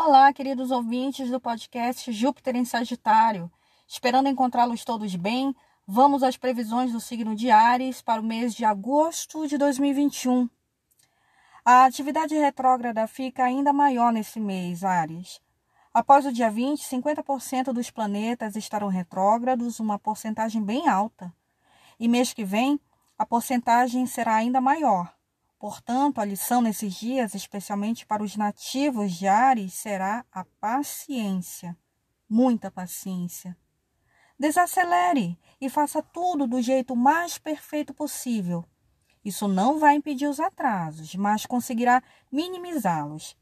Olá, queridos ouvintes do podcast Júpiter em Sagitário. Esperando encontrá-los todos bem, vamos às previsões do signo de Ares para o mês de agosto de 2021. A atividade retrógrada fica ainda maior nesse mês, Ares. Após o dia 20, 50% dos planetas estarão retrógrados, uma porcentagem bem alta. E mês que vem, a porcentagem será ainda maior. Portanto, a lição nesses dias, especialmente para os nativos de Ares, será a paciência. Muita paciência. Desacelere e faça tudo do jeito mais perfeito possível. Isso não vai impedir os atrasos, mas conseguirá minimizá-los.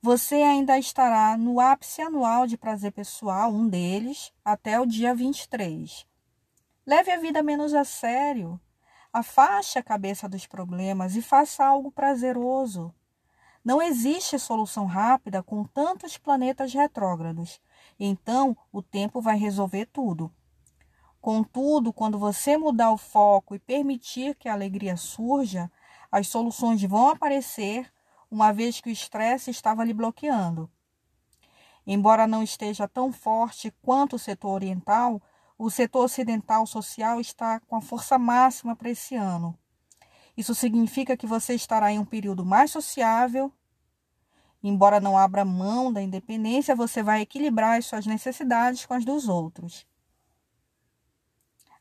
Você ainda estará no ápice anual de prazer pessoal, um deles, até o dia 23. Leve a vida menos a sério. Afaste a cabeça dos problemas e faça algo prazeroso. Não existe solução rápida com tantos planetas retrógrados. Então, o tempo vai resolver tudo. Contudo, quando você mudar o foco e permitir que a alegria surja, as soluções vão aparecer, uma vez que o estresse estava lhe bloqueando. Embora não esteja tão forte quanto o setor oriental, o setor ocidental social está com a força máxima para esse ano. Isso significa que você estará em um período mais sociável. Embora não abra mão da independência, você vai equilibrar as suas necessidades com as dos outros.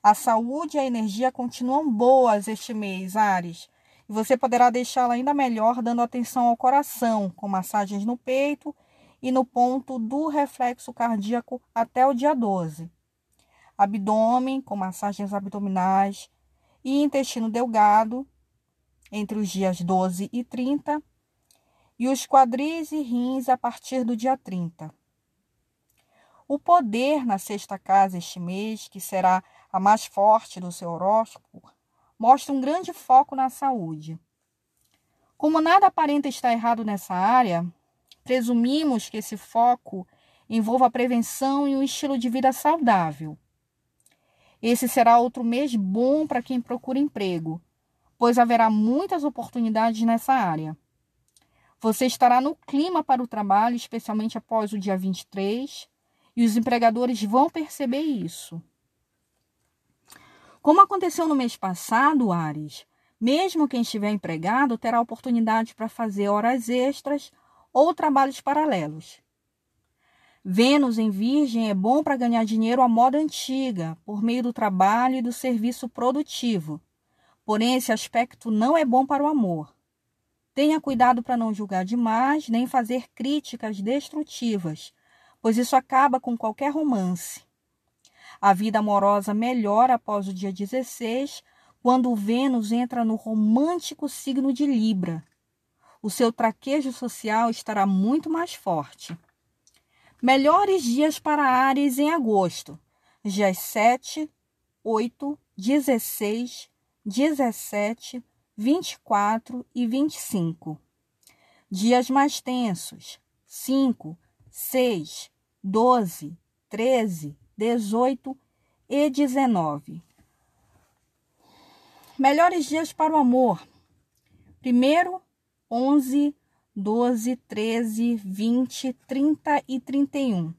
A saúde e a energia continuam boas este mês, Ares, e você poderá deixá-la ainda melhor dando atenção ao coração, com massagens no peito e no ponto do reflexo cardíaco até o dia 12 abdômen, com massagens abdominais, e intestino delgado, entre os dias 12 e 30, e os quadris e rins a partir do dia 30. O poder na sexta casa este mês, que será a mais forte do seu horóscopo, mostra um grande foco na saúde. Como nada aparenta estar errado nessa área, presumimos que esse foco envolva a prevenção e um estilo de vida saudável. Esse será outro mês bom para quem procura emprego, pois haverá muitas oportunidades nessa área. Você estará no clima para o trabalho, especialmente após o dia 23, e os empregadores vão perceber isso. Como aconteceu no mês passado, Ares, mesmo quem estiver empregado terá oportunidade para fazer horas extras ou trabalhos paralelos. Vênus em Virgem é bom para ganhar dinheiro à moda antiga, por meio do trabalho e do serviço produtivo. Porém, esse aspecto não é bom para o amor. Tenha cuidado para não julgar demais, nem fazer críticas destrutivas, pois isso acaba com qualquer romance. A vida amorosa melhora após o dia 16, quando Vênus entra no romântico signo de Libra. O seu traquejo social estará muito mais forte. Melhores dias para Ares em agosto. Dias 7, 8, 16, 17, 24 e 25. Dias mais tensos. 5, 6, 12, 13, 18 e 19. Melhores dias para o amor. Primeiro, 11, 12, 13, 20, 30 e 31.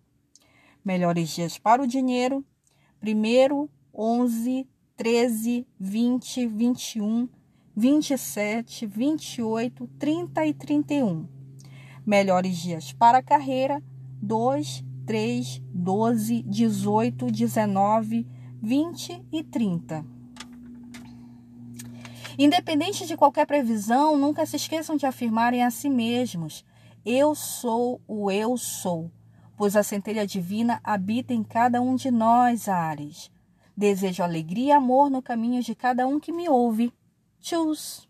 Melhores dias para o dinheiro: 1, 11, 13, 20, 21, 27, 28, 30 e 31. Melhores dias para a carreira: 2, 3, 12, 18, 19, 20 e 30. Independente de qualquer previsão, nunca se esqueçam de afirmarem a si mesmos: Eu sou o eu sou, pois a centelha divina habita em cada um de nós, Ares. Desejo alegria e amor no caminho de cada um que me ouve. Tchus!